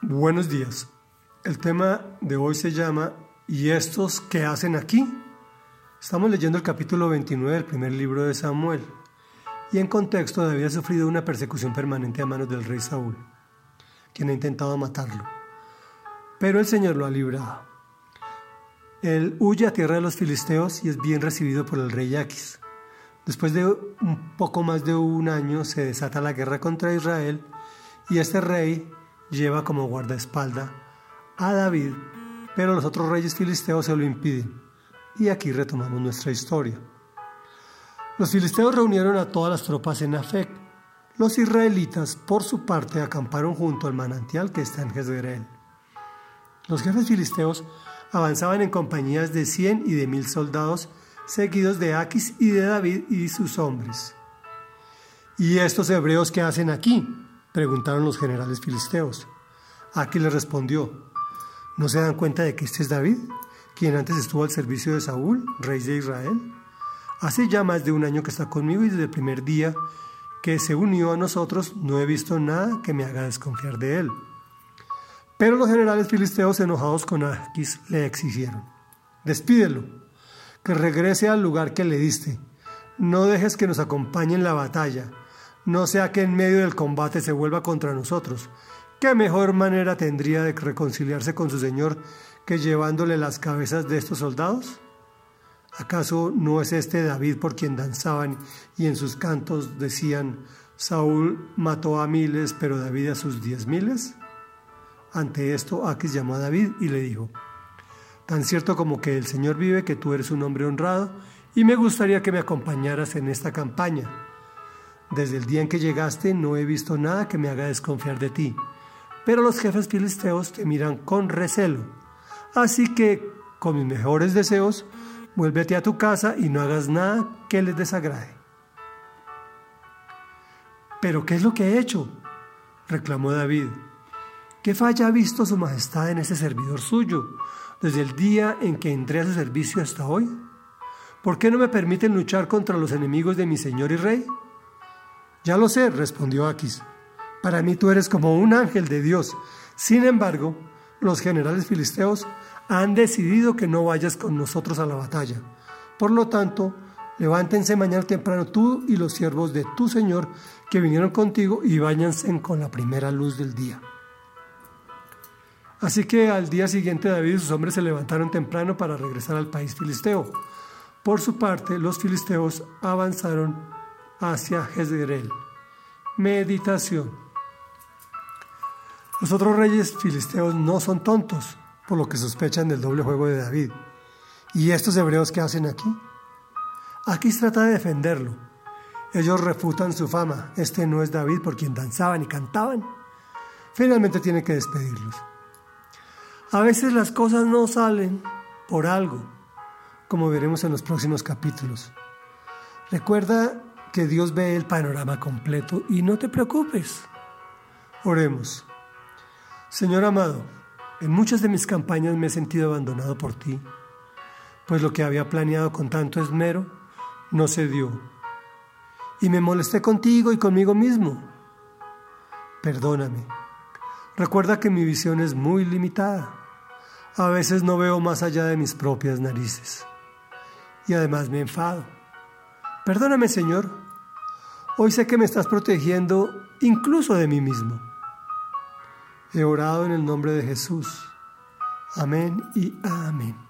Buenos días. El tema de hoy se llama ¿Y estos qué hacen aquí? Estamos leyendo el capítulo 29 del primer libro de Samuel. Y en contexto había sufrido una persecución permanente a manos del rey Saúl, quien ha intentado matarlo. Pero el Señor lo ha librado. Él huye a tierra de los filisteos y es bien recibido por el rey Aquis. Después de un poco más de un año se desata la guerra contra Israel y este rey lleva como guardaespaldas a David, pero los otros reyes filisteos se lo impiden. Y aquí retomamos nuestra historia. Los filisteos reunieron a todas las tropas en Afec. Los israelitas, por su parte, acamparon junto al manantial que está en Jezreel. Los jefes filisteos avanzaban en compañías de cien y de mil soldados, seguidos de Aquis y de David y sus hombres. ¿Y estos hebreos qué hacen aquí? Preguntaron los generales filisteos. Aquis les respondió, ¿no se dan cuenta de que este es David, quien antes estuvo al servicio de Saúl, rey de Israel? Hace ya más de un año que está conmigo y desde el primer día que se unió a nosotros no he visto nada que me haga desconfiar de él. Pero los generales filisteos enojados con Aquis le exigieron, despídelo, que regrese al lugar que le diste, no dejes que nos acompañe en la batalla, no sea que en medio del combate se vuelva contra nosotros. ¿Qué mejor manera tendría de reconciliarse con su Señor que llevándole las cabezas de estos soldados? ¿Acaso no es este David por quien danzaban y en sus cantos decían, Saúl mató a miles, pero David a sus diez miles? Ante esto, Aquis llamó a David y le dijo, Tan cierto como que el Señor vive que tú eres un hombre honrado, y me gustaría que me acompañaras en esta campaña. Desde el día en que llegaste no he visto nada que me haga desconfiar de ti, pero los jefes filisteos te miran con recelo. Así que, con mis mejores deseos, vuélvete a tu casa y no hagas nada que les desagrade. ¿Pero qué es lo que he hecho? reclamó David. ¿Qué falla ha visto su majestad en ese servidor suyo desde el día en que entré a su servicio hasta hoy? ¿Por qué no me permiten luchar contra los enemigos de mi señor y rey? Ya lo sé, respondió Aquis. Para mí tú eres como un ángel de Dios. Sin embargo, los generales filisteos han decidido que no vayas con nosotros a la batalla. Por lo tanto, levántense mañana temprano tú y los siervos de tu Señor que vinieron contigo y váyanse con la primera luz del día. Así que al día siguiente David y sus hombres se levantaron temprano para regresar al país filisteo. Por su parte, los filisteos avanzaron hacia Jezreel. Meditación. Los otros reyes filisteos no son tontos, por lo que sospechan del doble juego de David. ¿Y estos hebreos qué hacen aquí? Aquí se trata de defenderlo. Ellos refutan su fama. Este no es David por quien danzaban y cantaban. Finalmente tiene que despedirlos. A veces las cosas no salen por algo, como veremos en los próximos capítulos. Recuerda que Dios ve el panorama completo y no te preocupes. Oremos. Señor amado, en muchas de mis campañas me he sentido abandonado por ti, pues lo que había planeado con tanto esmero no se dio. Y me molesté contigo y conmigo mismo. Perdóname. Recuerda que mi visión es muy limitada. A veces no veo más allá de mis propias narices. Y además me enfado. Perdóname, Señor. Hoy sé que me estás protegiendo incluso de mí mismo. He orado en el nombre de Jesús. Amén y amén.